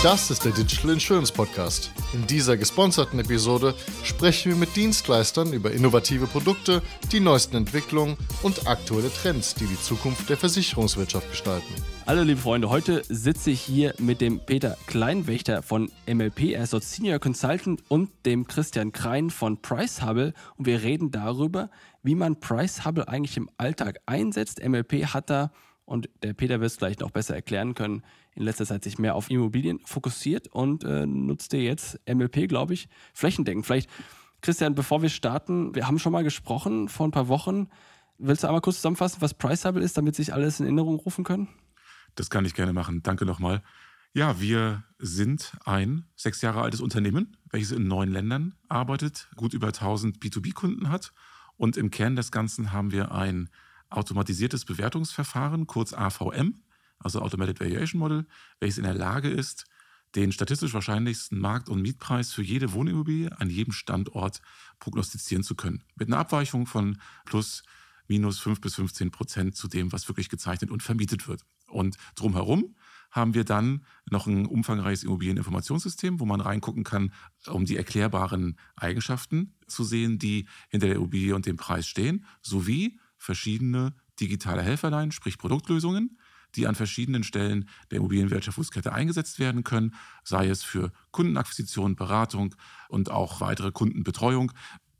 Das ist der Digital Insurance Podcast. In dieser gesponserten Episode sprechen wir mit Dienstleistern über innovative Produkte, die neuesten Entwicklungen und aktuelle Trends, die die Zukunft der Versicherungswirtschaft gestalten. Hallo liebe Freunde, heute sitze ich hier mit dem Peter Kleinwächter von MLP, er ist dort Senior Consultant und dem Christian Krein von Price Hubble und wir reden darüber, wie man Price Hubble eigentlich im Alltag einsetzt. MLP hat da und der Peter wird es gleich noch besser erklären können, in letzter Zeit sich mehr auf Immobilien fokussiert und äh, nutzte jetzt MLP, glaube ich, flächendeckend. Vielleicht, Christian, bevor wir starten, wir haben schon mal gesprochen vor ein paar Wochen. Willst du einmal kurz zusammenfassen, was Priceable ist, damit sich alles in Erinnerung rufen können? Das kann ich gerne machen. Danke nochmal. Ja, wir sind ein sechs Jahre altes Unternehmen, welches in neun Ländern arbeitet, gut über 1000 B2B-Kunden hat. Und im Kern des Ganzen haben wir ein automatisiertes Bewertungsverfahren, kurz AVM, also Automated Valuation Model, welches in der Lage ist, den statistisch wahrscheinlichsten Markt- und Mietpreis für jede Wohnimmobilie an jedem Standort prognostizieren zu können. Mit einer Abweichung von plus minus 5 bis 15 Prozent zu dem, was wirklich gezeichnet und vermietet wird. Und drumherum haben wir dann noch ein umfangreiches Immobilieninformationssystem, wo man reingucken kann, um die erklärbaren Eigenschaften zu sehen, die hinter der Immobilie und dem Preis stehen, sowie verschiedene digitale Helferlein, sprich Produktlösungen, die an verschiedenen Stellen der Immobilienwirtschaftskette eingesetzt werden können, sei es für Kundenakquisition, Beratung und auch weitere Kundenbetreuung.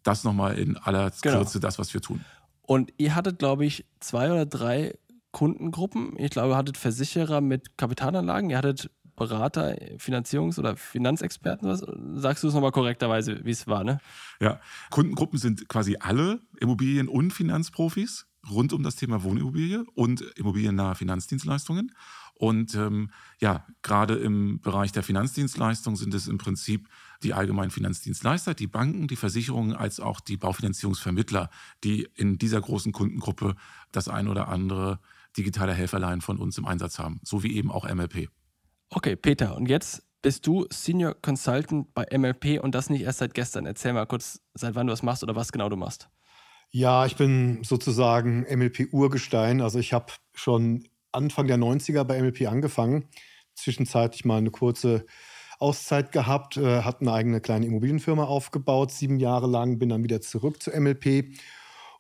Das nochmal in aller genau. Kürze das, was wir tun. Und ihr hattet, glaube ich, zwei oder drei Kundengruppen. Ich glaube, ihr hattet Versicherer mit Kapitalanlagen, ihr hattet Berater, Finanzierungs- oder Finanzexperten. Was? Sagst du es nochmal korrekterweise, wie es war, ne? Ja, Kundengruppen sind quasi alle Immobilien- und Finanzprofis rund um das Thema Wohnimmobilie und immobiliennahe Finanzdienstleistungen. Und ähm, ja, gerade im Bereich der Finanzdienstleistung sind es im Prinzip die allgemeinen Finanzdienstleister, die Banken, die Versicherungen als auch die Baufinanzierungsvermittler, die in dieser großen Kundengruppe das ein oder andere digitale Helferlein von uns im Einsatz haben, so wie eben auch MLP. Okay, Peter, und jetzt bist du Senior Consultant bei MLP und das nicht erst seit gestern. Erzähl mal kurz, seit wann du das machst oder was genau du machst. Ja, ich bin sozusagen MLP-Urgestein. Also ich habe schon Anfang der 90er bei MLP angefangen. Zwischenzeitlich mal eine kurze Auszeit gehabt, äh, hatte eine eigene kleine Immobilienfirma aufgebaut, sieben Jahre lang, bin dann wieder zurück zu MLP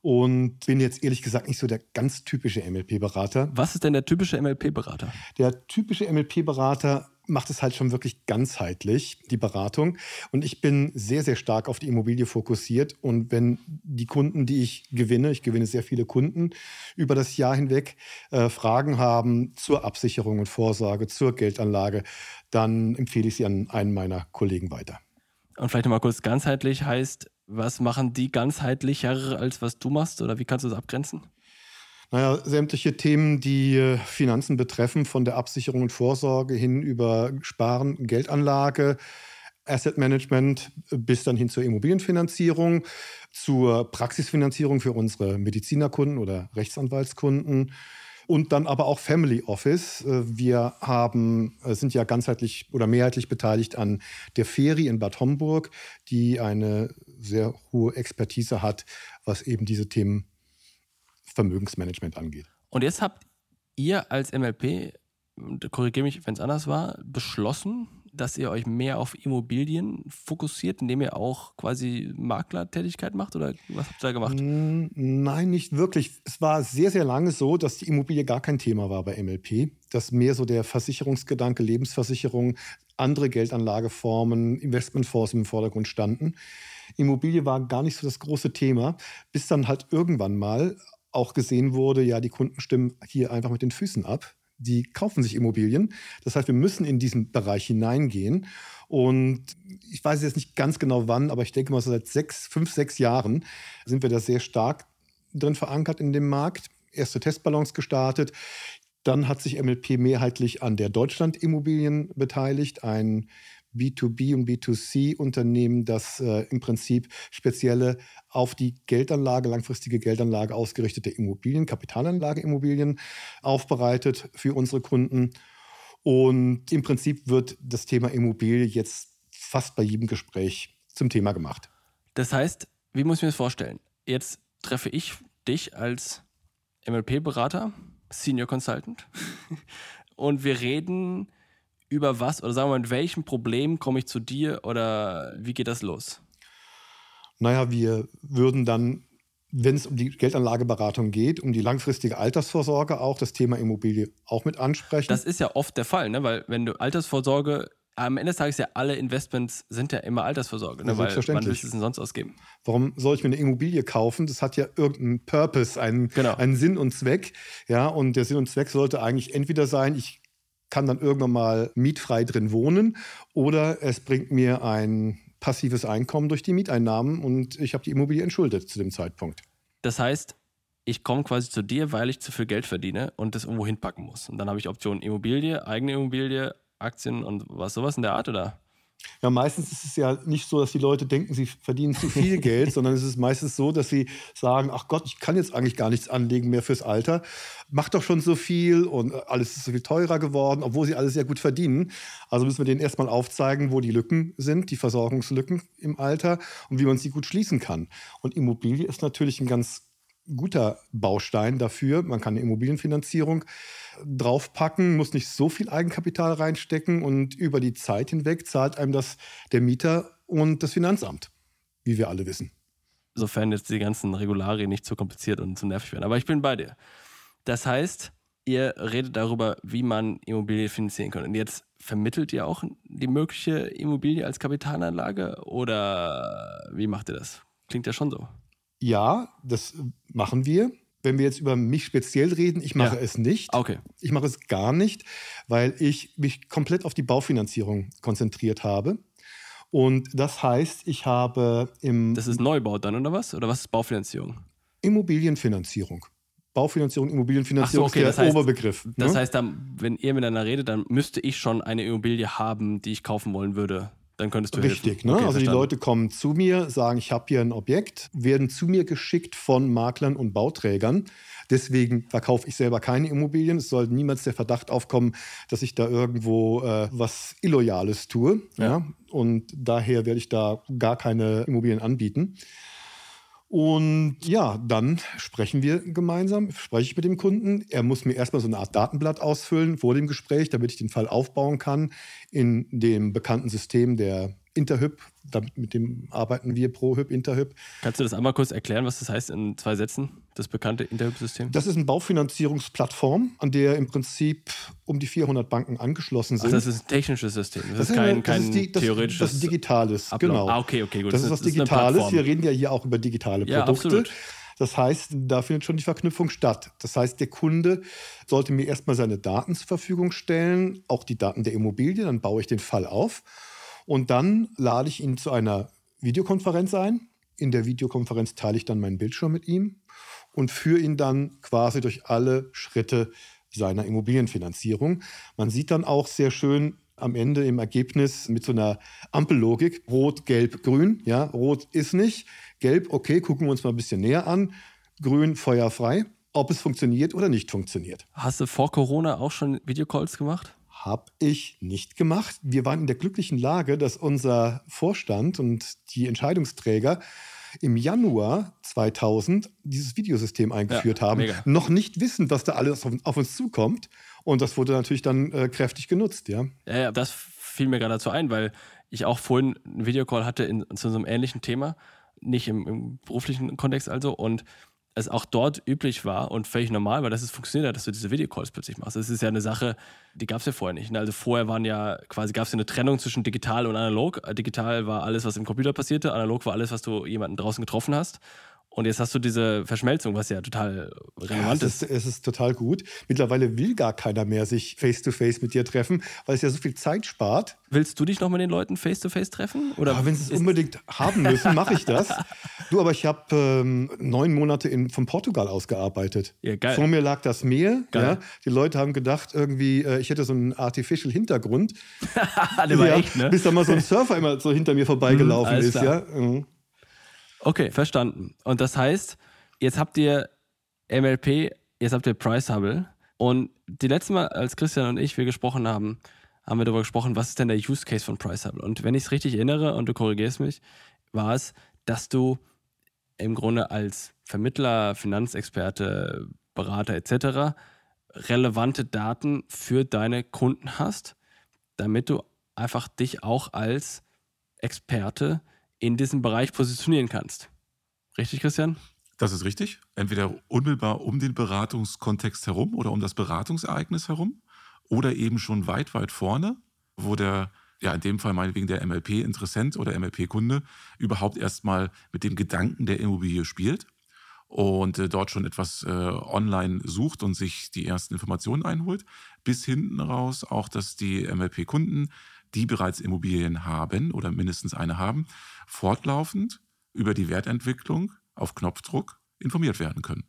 und bin jetzt ehrlich gesagt nicht so der ganz typische MLP-Berater. Was ist denn der typische MLP-Berater? Der typische MLP-Berater macht es halt schon wirklich ganzheitlich, die Beratung. Und ich bin sehr, sehr stark auf die Immobilie fokussiert. Und wenn die Kunden, die ich gewinne, ich gewinne sehr viele Kunden über das Jahr hinweg, äh, Fragen haben zur Absicherung und Vorsorge, zur Geldanlage, dann empfehle ich sie an einen meiner Kollegen weiter. Und vielleicht nochmal kurz ganzheitlich heißt, was machen die ganzheitlicher als was du machst oder wie kannst du das abgrenzen? Naja, sämtliche Themen, die äh, Finanzen betreffen, von der Absicherung und Vorsorge hin über Sparen, Geldanlage, Asset Management bis dann hin zur Immobilienfinanzierung, zur Praxisfinanzierung für unsere Medizinerkunden oder Rechtsanwaltskunden und dann aber auch Family Office. Äh, wir haben, äh, sind ja ganzheitlich oder mehrheitlich beteiligt an der Feri in Bad Homburg, die eine sehr hohe Expertise hat, was eben diese Themen Vermögensmanagement angeht. Und jetzt habt ihr als MLP, korrigiere mich, wenn es anders war, beschlossen, dass ihr euch mehr auf Immobilien fokussiert, indem ihr auch quasi Maklertätigkeit macht? Oder was habt ihr da gemacht? Nein, nicht wirklich. Es war sehr, sehr lange so, dass die Immobilie gar kein Thema war bei MLP. Dass mehr so der Versicherungsgedanke, Lebensversicherung, andere Geldanlageformen, Investmentfonds im Vordergrund standen. Immobilie war gar nicht so das große Thema, bis dann halt irgendwann mal auch gesehen wurde, ja, die Kunden stimmen hier einfach mit den Füßen ab. Die kaufen sich Immobilien. Das heißt, wir müssen in diesen Bereich hineingehen. Und ich weiß jetzt nicht ganz genau wann, aber ich denke mal, so seit sechs, fünf, sechs Jahren sind wir da sehr stark drin verankert in dem Markt. Erste Testballons gestartet. Dann hat sich MLP mehrheitlich an der Deutschland-Immobilien beteiligt, ein B2B und B2C-Unternehmen, das äh, im Prinzip spezielle auf die Geldanlage, langfristige Geldanlage ausgerichtete Immobilien, Kapitalanlage Immobilien aufbereitet für unsere Kunden. Und im Prinzip wird das Thema Immobilie jetzt fast bei jedem Gespräch zum Thema gemacht. Das heißt, wie muss ich mir das vorstellen? Jetzt treffe ich dich als MLP-Berater, Senior Consultant, und wir reden über was oder sagen wir mal, mit welchem Problem komme ich zu dir oder wie geht das los? Naja, wir würden dann, wenn es um die Geldanlageberatung geht, um die langfristige Altersvorsorge auch, das Thema Immobilie auch mit ansprechen. Das ist ja oft der Fall, ne? weil wenn du Altersvorsorge, am Ende des Tages ja alle Investments sind ja immer Altersvorsorge, ne? Weil wann willst du es denn sonst ausgeben? Warum soll ich mir eine Immobilie kaufen? Das hat ja irgendeinen Purpose, einen, Genau. einen Sinn und Zweck. Ja, und der Sinn und Zweck sollte eigentlich entweder sein, ich kann dann irgendwann mal mietfrei drin wohnen oder es bringt mir ein passives Einkommen durch die Mieteinnahmen und ich habe die Immobilie entschuldet zu dem Zeitpunkt. Das heißt, ich komme quasi zu dir, weil ich zu viel Geld verdiene und das irgendwo hinpacken muss. Und dann habe ich Optionen Immobilie, eigene Immobilie, Aktien und was sowas in der Art, oder? Ja, meistens ist es ja nicht so, dass die Leute denken, sie verdienen zu viel Geld, sondern es ist meistens so, dass sie sagen, ach Gott, ich kann jetzt eigentlich gar nichts anlegen mehr fürs Alter. Macht doch schon so viel und alles ist so viel teurer geworden, obwohl sie alles sehr gut verdienen. Also müssen wir denen erstmal aufzeigen, wo die Lücken sind, die Versorgungslücken im Alter und wie man sie gut schließen kann. Und Immobilie ist natürlich ein ganz guter Baustein dafür. Man kann eine Immobilienfinanzierung draufpacken, muss nicht so viel Eigenkapital reinstecken und über die Zeit hinweg zahlt einem das der Mieter und das Finanzamt, wie wir alle wissen. Sofern jetzt die ganzen Regularien nicht zu kompliziert und zu nervig werden. Aber ich bin bei dir. Das heißt, ihr redet darüber, wie man Immobilie finanzieren kann. Und jetzt vermittelt ihr auch die mögliche Immobilie als Kapitalanlage oder wie macht ihr das? Klingt ja schon so. Ja, das machen wir. Wenn wir jetzt über mich speziell reden, ich mache Ja. es nicht. Okay. Ich mache es gar nicht, weil ich mich komplett auf die Baufinanzierung konzentriert habe. Und das heißt, ich habe im Das ist Neubau dann, oder was? Oder was ist Baufinanzierung? Immobilienfinanzierung. Baufinanzierung, Immobilienfinanzierung so, okay, ist das der heißt- Oberbegriff. Das ne? heißt, dann, wenn ihr miteinander redet, dann müsste ich schon eine Immobilie haben, die ich kaufen wollen würde. Dann könntest du Richtig, helfen. ne? Okay, also die verstanden. Leute kommen zu mir, sagen, ich habe hier ein Objekt, werden zu mir geschickt von Maklern und Bauträgern. Deswegen verkaufe ich selber keine Immobilien. Es soll niemals der Verdacht aufkommen, dass ich da irgendwo äh, was Illoyales tue. Ja. Ja. Und daher werde ich da gar keine Immobilien anbieten. Und ja, dann sprechen wir gemeinsam, spreche ich mit dem Kunden. Er muss mir erstmal so eine Art Datenblatt ausfüllen vor dem Gespräch, damit ich den Fall aufbauen kann in dem bekannten System der Interhyp. Damit, mit dem arbeiten wir ProHyp, Interhyp. Kannst du das einmal kurz erklären, was das heißt in zwei Sätzen? Das bekannte Interhyp-System? Das ist eine Baufinanzierungsplattform, an der im Prinzip um die 400 Banken angeschlossen Ach, sind. das ist ein technisches System. Das, Das ist kein, kein das ist die, das, theoretisches. Das ist Digitales, Ablauf. genau. Ah, okay, okay, gut. Das ist was Digitales. Wir reden ja hier auch über digitale Ja, Produkte. absolut. Das heißt, da findet schon die Verknüpfung statt. Das heißt, der Kunde sollte mir erstmal seine Daten zur Verfügung stellen, auch die Daten der Immobilie, dann baue ich den Fall auf und dann lade ich ihn zu einer Videokonferenz ein. In der Videokonferenz teile ich dann meinen Bildschirm mit ihm und führe ihn dann quasi durch alle Schritte seiner Immobilienfinanzierung. Man sieht dann auch sehr schön am Ende im Ergebnis mit so einer Ampellogik, rot, gelb, grün. Ja, rot ist nicht, gelb, okay, gucken wir uns mal ein bisschen näher an, grün, feuerfrei, ob es funktioniert oder nicht funktioniert. Hast du vor Corona auch schon Videocalls gemacht? Habe ich nicht gemacht. Wir waren in der glücklichen Lage, dass unser Vorstand und die Entscheidungsträger im Januar 2000 dieses Videosystem eingeführt Ja, haben, mega. noch nicht wissen, was da alles auf, auf uns zukommt. Und das wurde natürlich dann äh, kräftig genutzt, ja. Ja, ja, das fiel mir gerade dazu ein, weil ich auch vorhin einen Videocall hatte in, zu so einem ähnlichen Thema, nicht im, im beruflichen Kontext also, und es auch dort üblich war und völlig normal war, dass es funktioniert hat, dass du diese Videocalls plötzlich machst. Das ist ja eine Sache, die gab es ja vorher nicht. ne? Also vorher waren ja quasi, gab es ja eine Trennung zwischen digital und analog. Digital war alles, was im Computer passierte, analog war alles, was du jemanden draußen getroffen hast. Und jetzt hast du diese Verschmelzung, was ja total Ja, relevant es, ist. ist, es ist total gut. Mittlerweile will gar keiner mehr sich face-to-face mit dir treffen, weil es ja so viel Zeit spart. Willst du dich noch mit den Leuten face-to-face treffen? Oder Aber wenn sie es unbedingt haben müssen, mache ich das. Du, aber ich habe ähm, neun Monate in, von Portugal aus gearbeitet. Ja, geil. Vor mir lag das Meer. Geil. Ja. Die Leute haben gedacht, irgendwie, äh, ich hätte so einen artificial Hintergrund. Der war ja, echt, ne? Bis da mal so ein Surfer immer so hinter mir vorbeigelaufen alles ist. Ja. Mhm. Okay, verstanden. Und das heißt, jetzt habt ihr MLP, jetzt habt ihr Price Hubble. Und die letzte Mal, als Christian und ich wir gesprochen haben, haben wir darüber gesprochen, was ist denn der Use Case von Price Hubble? Und wenn ich es richtig erinnere und du korrigierst mich, war es, dass du im Grunde als Vermittler, Finanzexperte, Berater etc. relevante Daten für deine Kunden hast, damit du einfach dich auch als Experte in diesem Bereich positionieren kannst. Richtig, Christian? Das ist richtig. Entweder unmittelbar um den Beratungskontext herum oder um das Beratungsereignis herum oder eben schon weit, weit vorne, wo der, ja, in dem Fall meinetwegen der MLP-Interessent oder MLP-Kunde überhaupt erstmal mit dem Gedanken der Immobilie spielt und äh, dort schon etwas äh, online sucht und sich die ersten Informationen einholt, bis hinten raus auch, dass die MLP-Kunden, die bereits Immobilien haben oder mindestens eine haben, fortlaufend über die Wertentwicklung auf Knopfdruck informiert werden können.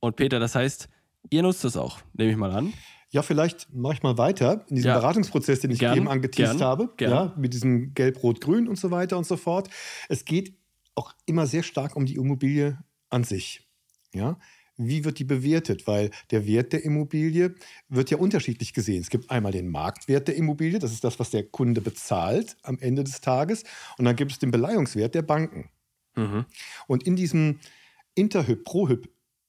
Und Peter, das heißt, ihr nutzt das auch, nehme ich mal an. Ja, vielleicht mache ich mal weiter in diesem ja. Beratungsprozess, den ich gern, eben angeteased habe, gern. Ja, mit diesem Gelb, Rot, Grün und so weiter und so fort. Es geht auch immer sehr stark um die Immobilie an sich. Ja? Wie wird die bewertet? Weil der Wert der Immobilie wird ja unterschiedlich gesehen. Es gibt einmal den Marktwert der Immobilie, das ist das, was der Kunde bezahlt am Ende des Tages. Und dann gibt es den Beleihungswert der Banken. Mhm. Und in diesem Interhyp, ProHyp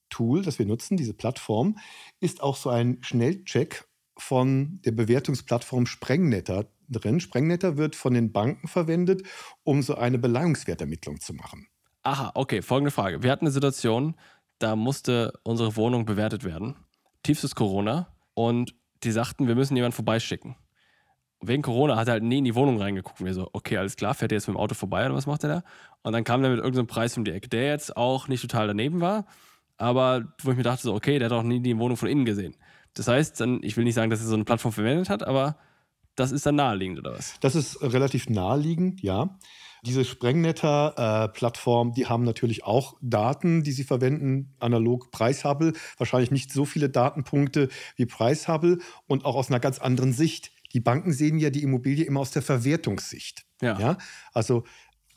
Tool, das wir nutzen, diese Plattform, ist auch so ein Schnellcheck von der Bewertungsplattform Sprengnetter drin. Sprengnetter wird von den Banken verwendet, um so eine Beleihungswertermittlung zu machen. Aha, okay, folgende Frage. Wir hatten eine Situation, da musste unsere Wohnung bewertet werden. Tiefstes Corona. Und die sagten, wir müssen jemanden vorbeischicken. Wegen Corona hat er halt nie in die Wohnung reingeguckt. Und wir so, okay, alles klar, fährt er jetzt mit dem Auto vorbei oder was macht er da? Und dann kam er mit irgendeinem Preis um die Ecke, der jetzt auch nicht total daneben war, aber wo ich mir dachte, so, okay, der hat auch nie die Wohnung von innen gesehen. Das heißt, dann, ich will nicht sagen, dass er so eine Plattform verwendet hat, aber das ist dann naheliegend, oder was? Das ist relativ naheliegend, ja. Diese Sprengnetter-Plattform, äh, die haben natürlich auch Daten, die sie verwenden, analog Preishubble. Wahrscheinlich nicht so viele Datenpunkte wie Preishubble und auch aus einer ganz anderen Sicht. Die Banken sehen ja die Immobilie immer aus der Verwertungssicht. Ja. ja? Also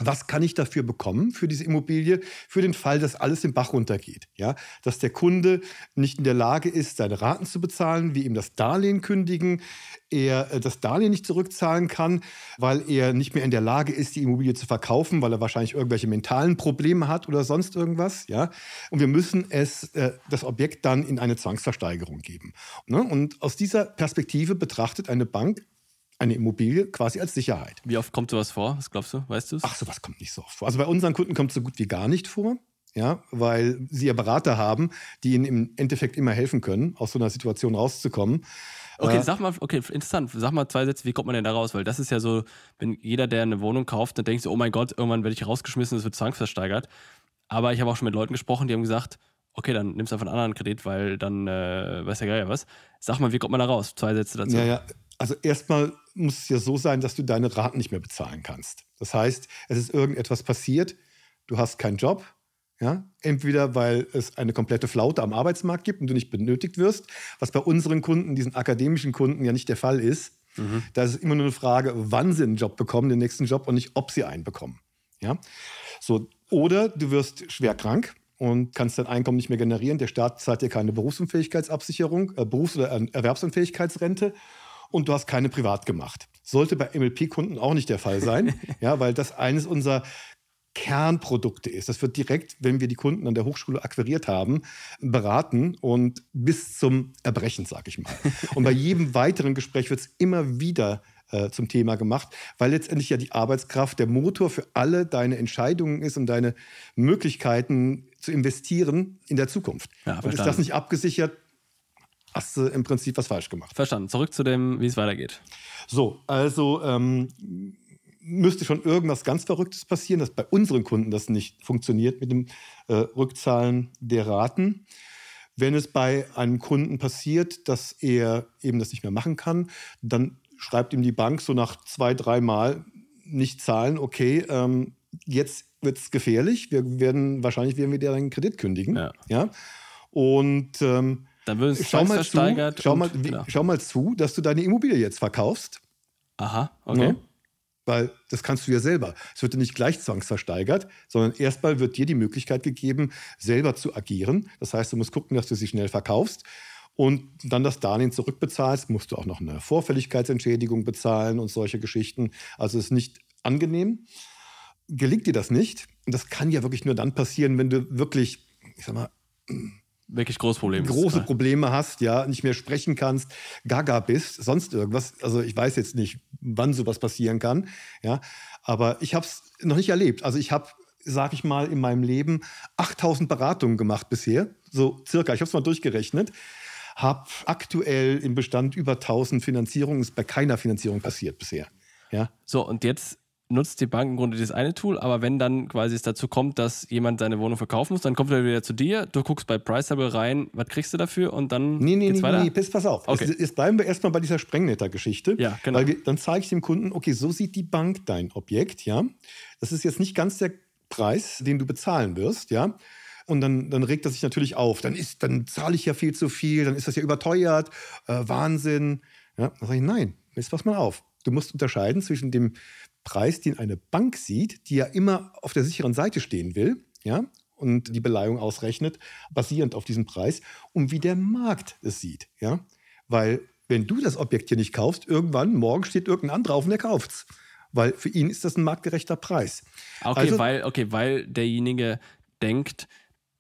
was kann ich dafür bekommen für diese Immobilie, für den Fall, dass alles den Bach runtergeht? Ja, dass der Kunde nicht in der Lage ist, seine Raten zu bezahlen, wie ihm das Darlehen kündigen, er äh, das Darlehen nicht zurückzahlen kann, weil er nicht mehr in der Lage ist, die Immobilie zu verkaufen, weil er wahrscheinlich irgendwelche mentalen Probleme hat oder sonst irgendwas. Ja, und wir müssen es äh, das Objekt dann in eine Zwangsversteigerung geben. Ne? Und aus dieser Perspektive betrachtet eine Bank eine Immobilie quasi als Sicherheit. Wie oft kommt sowas vor? Was glaubst du? Weißt du es? Ach, sowas kommt nicht so oft vor. Also bei unseren Kunden kommt es so gut wie gar nicht vor. Ja, weil sie ja Berater haben, die ihnen im Endeffekt immer helfen können, aus so einer Situation rauszukommen. Okay, äh, sag mal, okay, interessant. Sag mal zwei Sätze, wie kommt man denn da raus? Weil das ist ja so, wenn jeder, der eine Wohnung kauft, dann denkt so, oh mein Gott, irgendwann werde ich rausgeschmissen, es wird zwangsversteigert. Aber ich habe auch schon mit Leuten gesprochen, die haben gesagt, okay, dann nimmst du einfach einen anderen Kredit, weil dann äh, weiß ja gar ja was. Sag mal, wie kommt man da raus? Zwei Sätze dazu. Ja, ja. Also erstmal muss es ja so sein, dass du deine Raten nicht mehr bezahlen kannst. Das heißt, es ist irgendetwas passiert, du hast keinen Job, ja? Entweder weil es eine komplette Flaute am Arbeitsmarkt gibt und du nicht benötigt wirst, was bei unseren Kunden, diesen akademischen Kunden, ja nicht der Fall ist. Mhm. Da ist es immer nur eine Frage, wann sie einen Job bekommen, den nächsten Job und nicht, ob sie einen bekommen. Ja? So, oder du wirst schwer krank und kannst dein Einkommen nicht mehr generieren. Der Staat zahlt dir keine Berufsunfähigkeitsabsicherung, äh, Berufs- oder Erwerbsunfähigkeitsrente und du hast keine privat gemacht. Sollte bei MLP-Kunden auch nicht der Fall sein, ja, weil das eines unserer Kernprodukte ist. Das wird direkt, wenn wir die Kunden an der Hochschule akquiriert haben, beraten und bis zum Erbrechen, sage ich mal. Und bei jedem weiteren Gespräch wird es immer wieder äh, zum Thema gemacht, weil letztendlich ja die Arbeitskraft der Motor für alle deine Entscheidungen ist und deine Möglichkeiten zu investieren in der Zukunft. Ja, und ist das nicht abgesichert, hast du im Prinzip was falsch gemacht. Verstanden. Zurück zu dem, wie es weitergeht. So, also ähm, müsste schon irgendwas ganz Verrücktes passieren, dass bei unseren Kunden das nicht funktioniert mit dem äh, Rückzahlen der Raten. Wenn es bei einem Kunden passiert, dass er eben das nicht mehr machen kann, dann schreibt ihm die Bank so nach zwei, drei Mal nicht zahlen, okay, ähm, jetzt wird es gefährlich, wir werden, wahrscheinlich werden wir dir einen Kredit kündigen. Ja. ja? Und ähm, dann wird es schau mal, zu, schau, mal, wie, genau. schau mal zu, dass du deine Immobilie jetzt verkaufst. Aha, okay. Ja? Weil das kannst du ja selber. Es wird ja nicht gleich zwangsversteigert, sondern erstmal wird dir die Möglichkeit gegeben, selber zu agieren. Das heißt, du musst gucken, dass du sie schnell verkaufst und dann das Darlehen zurückbezahlst, musst du auch noch eine Vorfälligkeitsentschädigung bezahlen und solche Geschichten. Also es ist nicht angenehm. Gelingt dir das nicht, und das kann ja wirklich nur dann passieren, wenn du wirklich, ich sag mal, wirklich großes Problem große Probleme hast, ja, nicht mehr sprechen kannst, gaga bist, sonst irgendwas. Also ich weiß jetzt nicht, wann sowas passieren kann, ja, aber ich habe es noch nicht erlebt. Also ich habe, sage ich mal, in meinem Leben 8000 Beratungen gemacht bisher, so circa. Ich habe es mal durchgerechnet. Habe aktuell im Bestand über 1000 Finanzierungen, ist bei keiner Finanzierung passiert bisher. Ja. So, und jetzt nutzt die Bank im Grunde das eine Tool, aber wenn dann quasi es dazu kommt, dass jemand seine Wohnung verkaufen muss, dann kommt er wieder zu dir, du guckst bei Priceable rein, was kriegst du dafür und dann Nee, nee, geht's nee, weiter? nee, pass, pass auf. Okay. Jetzt, jetzt bleiben wir erstmal bei dieser Sprengnetter-Geschichte. Ja, genau. Weil wir, dann zeige ich dem Kunden, okay, so sieht die Bank dein Objekt, ja. Das ist jetzt nicht ganz der Preis, den du bezahlen wirst, ja. Und dann, dann regt er sich natürlich auf. Dann, ist, dann zahle ich ja viel zu viel, dann ist das ja überteuert, äh, Wahnsinn. Ja, dann sage ich, nein, jetzt pass mal auf. Du musst unterscheiden zwischen dem Preis, den eine Bank sieht, die ja immer auf der sicheren Seite stehen will, ja, und die Beleihung ausrechnet, basierend auf diesem Preis, und wie der Markt es sieht, ja. Weil, wenn du das Objekt hier nicht kaufst, irgendwann, morgen steht irgendein anderer auf und der kauft's. Weil für ihn ist das ein marktgerechter Preis. Okay, Also- weil, okay, weil derjenige denkt,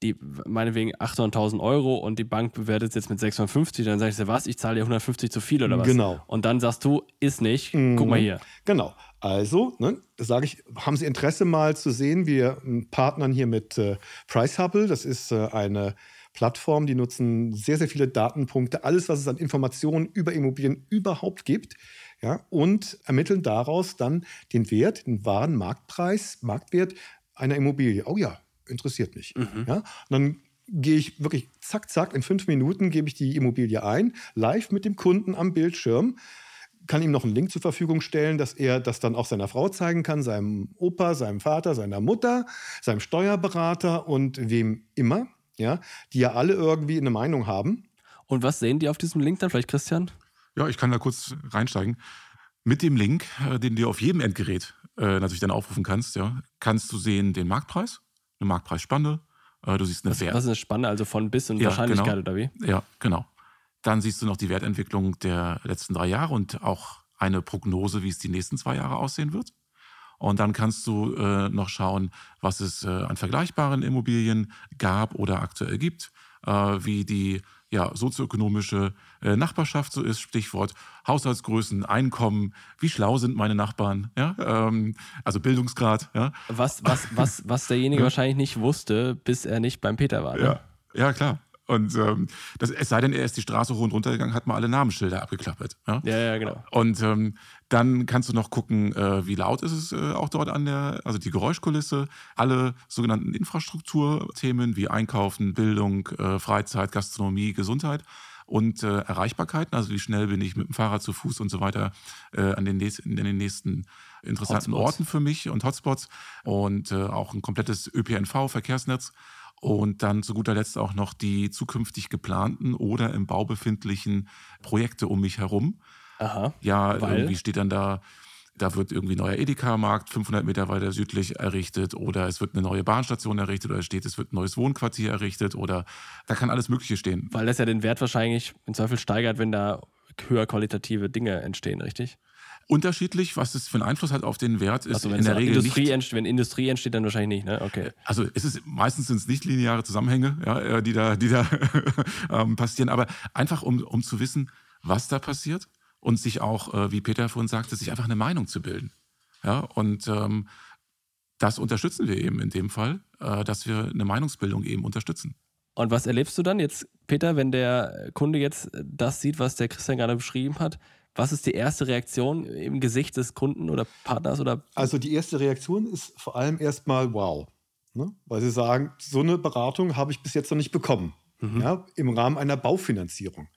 die, meinetwegen 800.000 Euro und die Bank bewertet es jetzt mit 650, dann sagst du, was, ich zahle dir 150 zu viel oder was? Genau. Und dann sagst du, ist nicht, guck mal hier. Genau. Also, ne, sage ich, haben Sie Interesse mal zu sehen? Wir ähm, partnern hier mit äh, Pricehubble. Das ist äh, eine Plattform, die nutzen sehr, sehr viele Datenpunkte, alles, was es an Informationen über Immobilien überhaupt gibt. Ja, und ermitteln daraus dann den Wert, den wahren Marktpreis, Marktwert einer Immobilie. Oh ja, interessiert mich. Ja, und dann gehe ich wirklich zack, zack, in fünf Minuten gebe ich die Immobilie ein, live mit dem Kunden am Bildschirm kann ihm noch einen Link zur Verfügung stellen, dass er das dann auch seiner Frau zeigen kann, seinem Opa, seinem Vater, seiner Mutter, seinem Steuerberater und wem immer, ja, die ja alle irgendwie eine Meinung haben. Und was sehen die auf diesem Link dann? Vielleicht Christian? Ja, ich kann da kurz reinsteigen. Mit dem Link, äh, den du auf jedem Endgerät äh, natürlich dann aufrufen kannst, ja, kannst du sehen den Marktpreis, eine Marktpreisspanne, äh, du siehst eine Was, Wert. was ist eine Spanne? Also von bis und Ja, Wahrscheinlichkeit genau. oder wie? Ja, genau. Dann siehst du noch die Wertentwicklung der letzten drei Jahre und auch eine Prognose, wie es die nächsten zwei Jahre aussehen wird. Und dann kannst du äh, noch schauen, was es äh, an vergleichbaren Immobilien gab oder aktuell gibt, äh, wie die ja, sozioökonomische äh, Nachbarschaft so ist, Stichwort Haushaltsgrößen, Einkommen, wie schlau sind meine Nachbarn, ja, ähm, also Bildungsgrad, ja. Was, was, was, was derjenige wahrscheinlich nicht wusste, bis er nicht beim Peter war. Ne? Ja, ja klar. Und ähm, das, es sei denn, er ist die Straße hoch und runter gegangen, hat mal alle Namensschilder abgeklappert. Ja? Ja, ja, genau. Und ähm, dann kannst du noch gucken, äh, wie laut ist es äh, auch dort an der, also die Geräuschkulisse, alle sogenannten Infrastrukturthemen wie Einkaufen, Bildung, äh, Freizeit, Gastronomie, Gesundheit und äh, Erreichbarkeiten, also wie schnell bin ich mit dem Fahrrad zu Fuß und so weiter äh, an den nächsten, in den nächsten interessanten Hotspots. Orten für mich und Hotspots und äh, auch ein komplettes ÖPNV-Verkehrsnetz. Und dann zu guter Letzt auch noch die zukünftig geplanten oder im Bau befindlichen Projekte um mich herum. Aha. Ja, Weil? irgendwie steht dann da, da wird irgendwie ein neuer Edeka-Markt 500 Meter weiter südlich errichtet oder es wird eine neue Bahnstation errichtet oder es steht, es wird ein neues Wohnquartier errichtet oder da kann alles Mögliche stehen. Weil das ja den Wert wahrscheinlich im Zweifel steigert, wenn da höher qualitative Dinge entstehen, richtig? Unterschiedlich, was es für einen Einfluss hat auf den Wert, ist Also wenn in der Regel Industrie, nicht. entsteht, wenn Industrie entsteht, dann wahrscheinlich nicht, ne? Okay. Also es ist meistens sind es nicht lineare Zusammenhänge, ja, äh, die da, die da ähm, passieren, aber einfach um, um zu wissen, was da passiert und sich auch, äh, wie Peter vorhin sagte, sich einfach eine Meinung zu bilden. Ja, und ähm, das unterstützen wir eben in dem Fall, äh, dass wir eine Meinungsbildung eben unterstützen. Und was erlebst du dann jetzt, Peter, wenn der Kunde jetzt das sieht, was der Christian gerade beschrieben hat? Was ist die erste Reaktion im Gesicht des Kunden oder Partners oder Also die erste Reaktion ist vor allem erstmal wow. Ne? Weil sie sagen, so eine Beratung habe ich bis jetzt noch nicht bekommen. Ja, Im Rahmen einer Baufinanzierung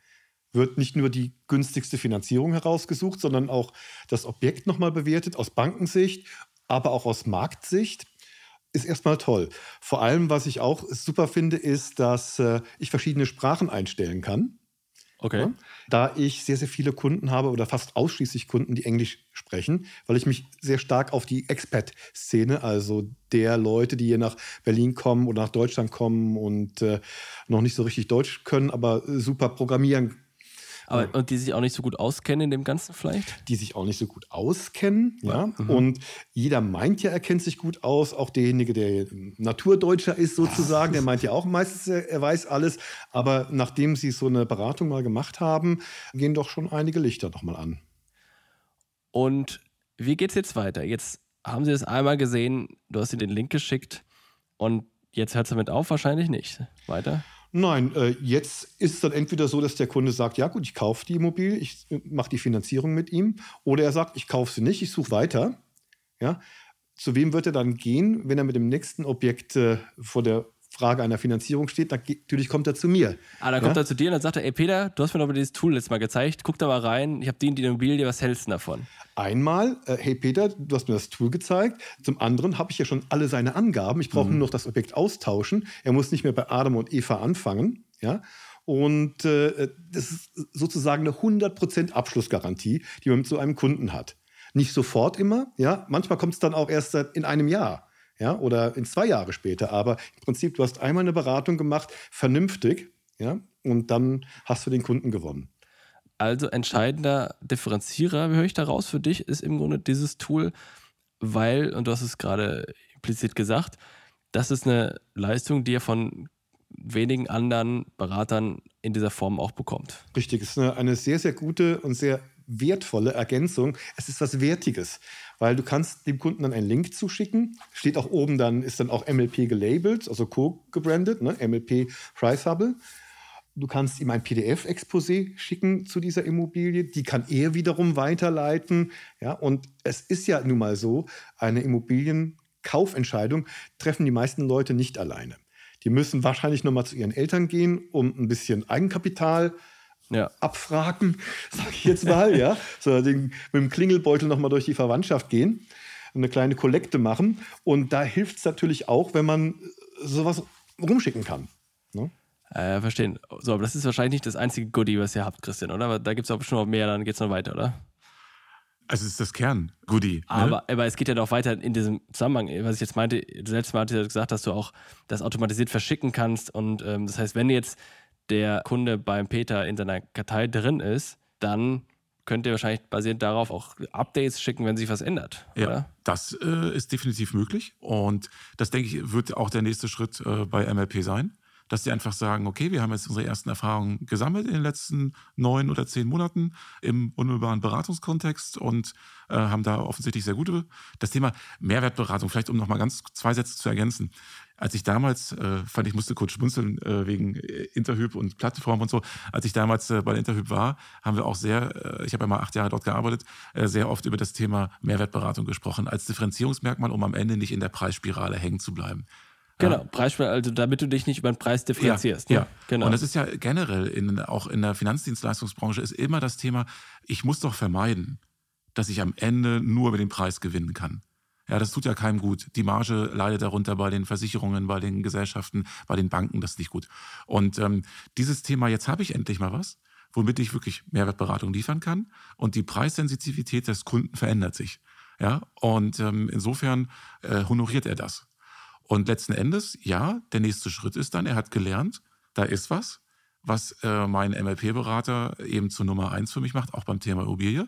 wird nicht nur die günstigste Finanzierung herausgesucht, sondern auch das Objekt nochmal bewertet aus Bankensicht, aber auch aus Marktsicht. Ist erstmal toll. Vor allem, was ich auch super finde, ist, dass äh, ich verschiedene Sprachen einstellen kann. Okay. Ja, da ich sehr, sehr viele Kunden habe oder fast ausschließlich Kunden, die Englisch sprechen, weil ich mich sehr stark auf die Expat-Szene, also der Leute, die hier nach Berlin kommen oder nach Deutschland kommen und äh, noch nicht so richtig Deutsch können, aber super programmieren Aber, und die sich auch nicht so gut auskennen in dem Ganzen vielleicht? Die sich auch nicht so gut auskennen, ja. ja. Mhm. Und jeder meint ja, er kennt sich gut aus. Auch derjenige, der Naturdeutscher ist sozusagen, der meint ja auch meistens, er weiß alles. Aber nachdem sie so eine Beratung mal gemacht haben, gehen doch schon einige Lichter nochmal an. Und wie geht es jetzt weiter? Jetzt haben Sie das einmal gesehen, du hast ihnen den Link geschickt und jetzt hört es damit auf? Wahrscheinlich nicht. Weiter? Nein, äh, jetzt ist es dann entweder so, dass der Kunde sagt, ja gut, ich kaufe die Immobilie, ich äh, mache die Finanzierung mit ihm, oder er sagt, ich kaufe sie nicht, ich suche weiter. Ja, zu wem wird er dann gehen, wenn er mit dem nächsten Objekt äh, vor der Frage einer Finanzierung steht, natürlich kommt er zu mir. Ah, dann ja? kommt er zu dir und dann sagt er, ey Peter, du hast mir aber dieses Tool letztes Mal gezeigt, guck da mal rein, ich habe die in die Immobilie, was hältst du davon? Einmal, äh, hey Peter, du hast mir das Tool gezeigt. Zum anderen habe ich ja schon alle seine Angaben. Ich brauche mhm. nur noch das Objekt austauschen. Er muss nicht mehr bei Adam und Eva anfangen. Ja? Und äh, das ist sozusagen eine 100% Abschlussgarantie, die man mit so einem Kunden hat. Nicht sofort immer, ja. Manchmal kommt es dann auch erst in einem Jahr ja, oder in zwei Jahre später. Aber im Prinzip, du hast einmal eine Beratung gemacht, vernünftig, ja, und dann hast du den Kunden gewonnen. Also entscheidender Differenzierer, höre ich daraus für dich, ist im Grunde dieses Tool, weil, und du hast es gerade implizit gesagt, das ist eine Leistung, die ihr von wenigen anderen Beratern in dieser Form auch bekommt. Richtig, es ist eine, eine sehr, sehr gute und sehr wertvolle Ergänzung. Es ist was Wertiges, weil du kannst dem Kunden dann einen Link zuschicken. Steht auch oben dann, ist dann auch MLP gelabelt, also co-gebrandet, ne? MLP Price Hubble. Du kannst ihm ein PDF-Exposé schicken zu dieser Immobilie. Die kann er wiederum weiterleiten. Ja, und es ist ja nun mal so, eine Immobilienkaufentscheidung treffen die meisten Leute nicht alleine. Die müssen wahrscheinlich nochmal zu ihren Eltern gehen, um ein bisschen Eigenkapital äh, ja. abfragen, sage ich jetzt mal, ja. So, den, mit dem Klingelbeutel nochmal durch die Verwandtschaft gehen, eine kleine Kollekte machen. Und da hilft es natürlich auch, wenn man sowas rumschicken kann. Ne? Äh, verstehen. So, aber das ist wahrscheinlich nicht das einzige Goodie, was ihr habt, Christian, oder? Aber da gibt es auch bestimmt noch mehr, dann geht es noch weiter, oder? Also es ist das Kern-Goodie. Ne? Aber, aber es geht ja noch weiter in diesem Zusammenhang, was ich jetzt meinte, selbst mal hast du gesagt, dass du auch das automatisiert verschicken kannst. Und ähm, das heißt, wenn jetzt der Kunde beim Peter in seiner Kartei drin ist, dann könnt ihr wahrscheinlich basierend darauf auch Updates schicken, wenn sich was ändert. Ja, oder? das äh, ist definitiv möglich. Und das, denke ich, wird auch der nächste Schritt äh, bei MLP sein. Dass sie einfach sagen, okay, wir haben jetzt unsere ersten Erfahrungen gesammelt in den letzten neun oder zehn Monaten im unmittelbaren Beratungskontext und äh, haben da offensichtlich sehr gute. Das Thema Mehrwertberatung, vielleicht um nochmal ganz zwei Sätze zu ergänzen als ich damals, äh, fand ich musste kurz schmunzeln äh, wegen äh, Interhyp und Plattform und so, als ich damals äh, bei Interhyp war, haben wir auch sehr, äh, ich habe ja mal acht Jahre dort gearbeitet, äh, sehr oft über das Thema Mehrwertberatung gesprochen, als Differenzierungsmerkmal, um am Ende nicht in der Preisspirale hängen zu bleiben. Genau, ja. Preisspirale, also damit du dich nicht über den Preis differenzierst. Ja, ne? ja. genau. Und das ist ja generell in, auch in der Finanzdienstleistungsbranche ist immer das Thema, ich muss doch vermeiden, dass ich am Ende nur über den Preis gewinnen kann. Ja, das tut ja keinem gut. Die Marge leidet darunter bei den Versicherungen, bei den Gesellschaften, bei den Banken, das ist nicht gut. Und ähm, dieses Thema, jetzt habe ich endlich mal was, womit ich wirklich Mehrwertberatung liefern kann und die Preissensitivität des Kunden verändert sich. Ja, und ähm, insofern äh, honoriert er das. Und letzten Endes, ja, der nächste Schritt ist dann, er hat gelernt, da ist was, was äh, mein MLP-Berater eben zur Nummer eins für mich macht, auch beim Thema Immobilie.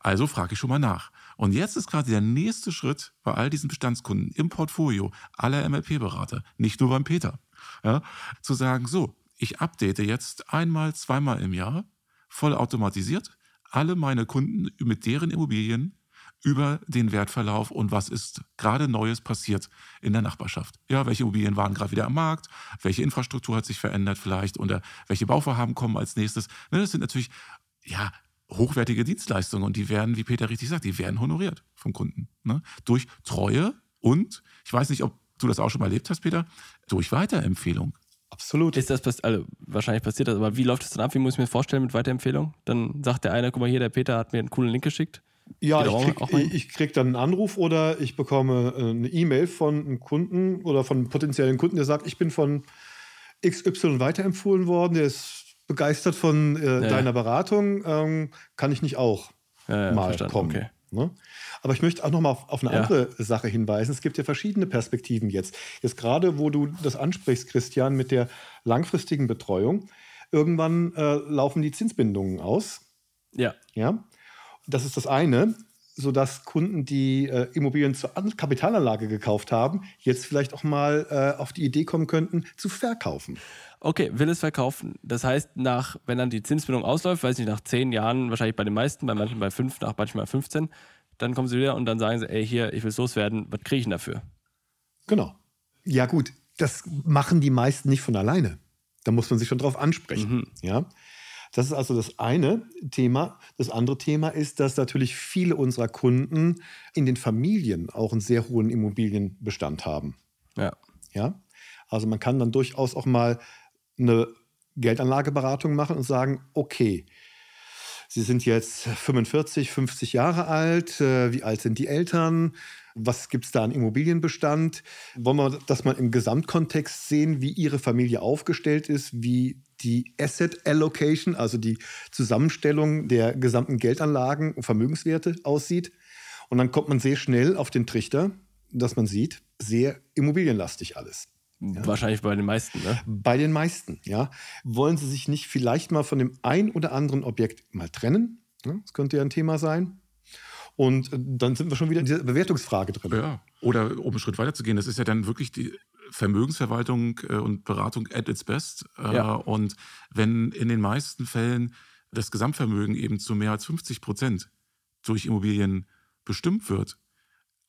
Also frage ich schon mal nach. Und jetzt ist gerade der nächste Schritt bei all diesen Bestandskunden im Portfolio aller MLP-Berater, nicht nur beim Peter, ja, zu sagen, so, ich update jetzt einmal, zweimal im Jahr, voll automatisiert, alle meine Kunden mit deren Immobilien über den Wertverlauf und was ist gerade Neues passiert in der Nachbarschaft. Ja, welche Immobilien waren gerade wieder am Markt, welche Infrastruktur hat sich verändert vielleicht oder welche Bauvorhaben kommen als nächstes. Ne, das sind natürlich ja hochwertige Dienstleistungen und die werden, wie Peter richtig sagt, die werden honoriert vom Kunden. Ne? Durch Treue und, ich weiß nicht, ob du das auch schon mal erlebt hast, Peter, durch Weiterempfehlung. Absolut. Ist das also wahrscheinlich passiert das, aber wie läuft das dann ab? Wie muss ich mir vorstellen mit Weiterempfehlung? Dann sagt der eine, guck mal hier, der Peter hat mir einen coolen Link geschickt. Ja, ich krieg, ich krieg, dann einen Anruf oder ich bekomme äh, eine E-Mail von einem Kunden oder von einem potenziellen Kunden, der sagt, ich bin von XY weiterempfohlen worden, der ist begeistert von äh, ja, deiner Beratung, ähm, kann ich nicht auch ja, mal verstanden. kommen. Okay. Ne? Aber ich möchte auch noch mal auf, auf eine andere Sache hinweisen. Es gibt ja verschiedene Perspektiven jetzt. Jetzt gerade, wo du das ansprichst, Christian, mit der langfristigen Betreuung. irgendwann äh, laufen die Zinsbindungen aus. Ja. Ja. Das ist das eine, sodass Kunden, die äh, Immobilien zur Kapitalanlage gekauft haben, jetzt vielleicht auch mal äh, auf die Idee kommen könnten, zu verkaufen. Okay, will es verkaufen. Das heißt, nach, wenn dann die Zinsbindung ausläuft, weiß nicht, nach zehn Jahren, wahrscheinlich bei den meisten, bei manchen bei fünf, nach manchmal bei 15, dann kommen sie wieder und dann sagen sie, ey, hier, ich will es loswerden, was kriege ich denn dafür? Genau. Ja, gut, das machen die meisten nicht von alleine. Da muss man sich schon drauf ansprechen. Mhm. Ja. Das ist also das eine Thema. Das andere Thema ist, dass natürlich viele unserer Kunden in den Familien auch einen sehr hohen Immobilienbestand haben. Ja. Ja. Also man kann dann durchaus auch mal eine Geldanlageberatung machen und sagen, okay, Sie sind jetzt 45, 50 Jahre alt. Äh, wie alt sind die Eltern? Was gibt es da an Immobilienbestand? Wollen wir das mal im Gesamtkontext sehen, wie Ihre Familie aufgestellt ist, wie die Asset Allocation, also die Zusammenstellung der gesamten Geldanlagen und Vermögenswerte aussieht? Und dann kommt man sehr schnell auf den Trichter, dass man sieht, sehr immobilienlastig alles. Ja. Wahrscheinlich bei den meisten, ne? Bei den meisten, ja. Wollen Sie sich nicht vielleicht mal von dem ein oder anderen Objekt mal trennen? Das könnte ja ein Thema sein. Und äh, dann sind wir schon wieder in dieser Bewertungsfrage drin. Ja, oder um einen Schritt weiter zu gehen, das ist ja dann wirklich die Vermögensverwaltung äh, und Beratung at its best. Äh, ja. Und wenn in den meisten Fällen das Gesamtvermögen eben zu mehr als 50 Prozent durch Immobilien bestimmt wird,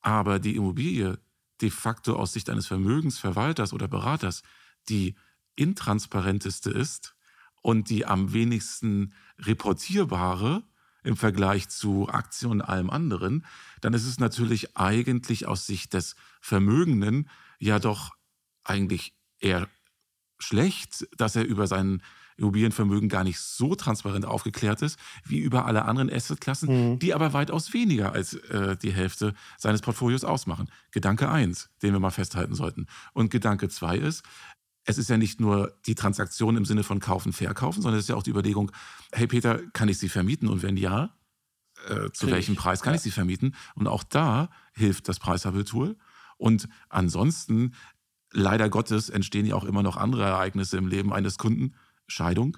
aber die Immobilie de facto aus Sicht eines Vermögensverwalters oder Beraters die intransparenteste ist und die am wenigsten reportierbare im Vergleich zu Aktien und allem anderen, dann ist es natürlich eigentlich aus Sicht des Vermögenden ja doch eigentlich eher schlecht, dass er über sein Immobilienvermögen gar nicht so transparent aufgeklärt ist wie über alle anderen Assetklassen, mhm. die aber weitaus weniger als äh, die Hälfte seines Portfolios ausmachen. Gedanke eins, den wir mal festhalten sollten. Und Gedanke zwei ist, es ist ja nicht nur die Transaktion im Sinne von kaufen, verkaufen, sondern es ist ja auch die Überlegung, hey Peter, kann ich sie vermieten? Und wenn ja, äh, zu Krieg. welchem Preis kann ja. ich sie vermieten? Und auch da hilft das Preishabel-Tool. Und ansonsten, leider Gottes, entstehen ja auch immer noch andere Ereignisse im Leben eines Kunden. Scheidung.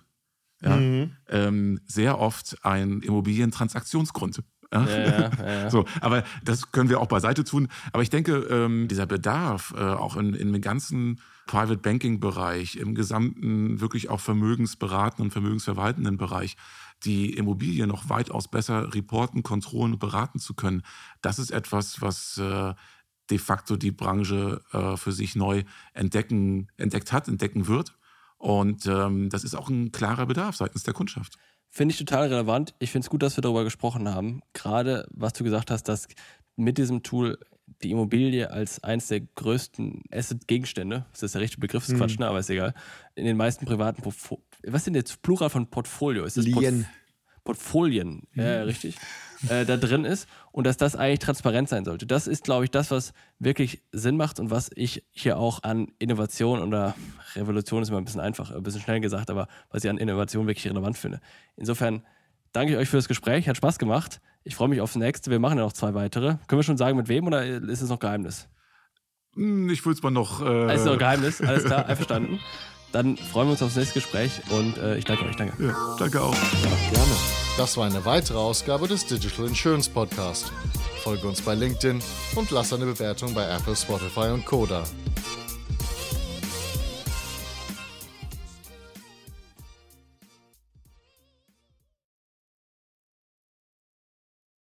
Ja, mhm. ähm, sehr oft ein Immobilientransaktionsgrund. Ja, ja, ja, so, aber das können wir auch beiseite tun. Aber ich denke, ähm, dieser Bedarf, äh, auch in, in dem ganzen Private Banking Bereich, im gesamten wirklich auch vermögensberatenden und vermögensverwaltenden Bereich, die Immobilie noch weitaus besser reporten, kontrollen und beraten zu können, das ist etwas, was äh, de facto die Branche äh, für sich neu entdecken, entdeckt hat, entdecken wird. Und ähm, das ist auch ein klarer Bedarf seitens der Kundschaft. Finde ich total relevant. Ich finde es gut, dass wir darüber gesprochen haben. Gerade was du gesagt hast, dass mit diesem Tool die Immobilie als eines der größten Asset-Gegenstände, das ist der richtige Begriff, ist mhm. Quatsch, ne? aber ist egal, in den meisten privaten, Portfolio, was ist denn jetzt Plural von Portfolio? Ist das Lien. Portfolien, mhm. ja, richtig, äh, da drin ist und dass das eigentlich transparent sein sollte. Das ist, glaube ich, das, was wirklich Sinn macht und was ich hier auch an Innovation oder Revolution ist immer ein bisschen einfach, ein bisschen schnell gesagt, aber was ich an Innovation wirklich relevant finde. Insofern danke ich euch für das Gespräch, hat Spaß gemacht. Ich freue mich aufs nächste. Wir machen ja noch zwei weitere. Können wir schon sagen, mit wem oder ist es noch Geheimnis? Hm, ich würde es mal noch. Äh ist noch Geheimnis, alles klar, einverstanden. Dann freuen wir uns aufs nächste Gespräch und äh, ich danke euch. Danke. Ja, danke auch. Ja, gerne. Das war eine weitere Ausgabe des Digital Insurance Podcast. Folge uns bei LinkedIn und lass eine Bewertung bei Apple, Spotify und Koda.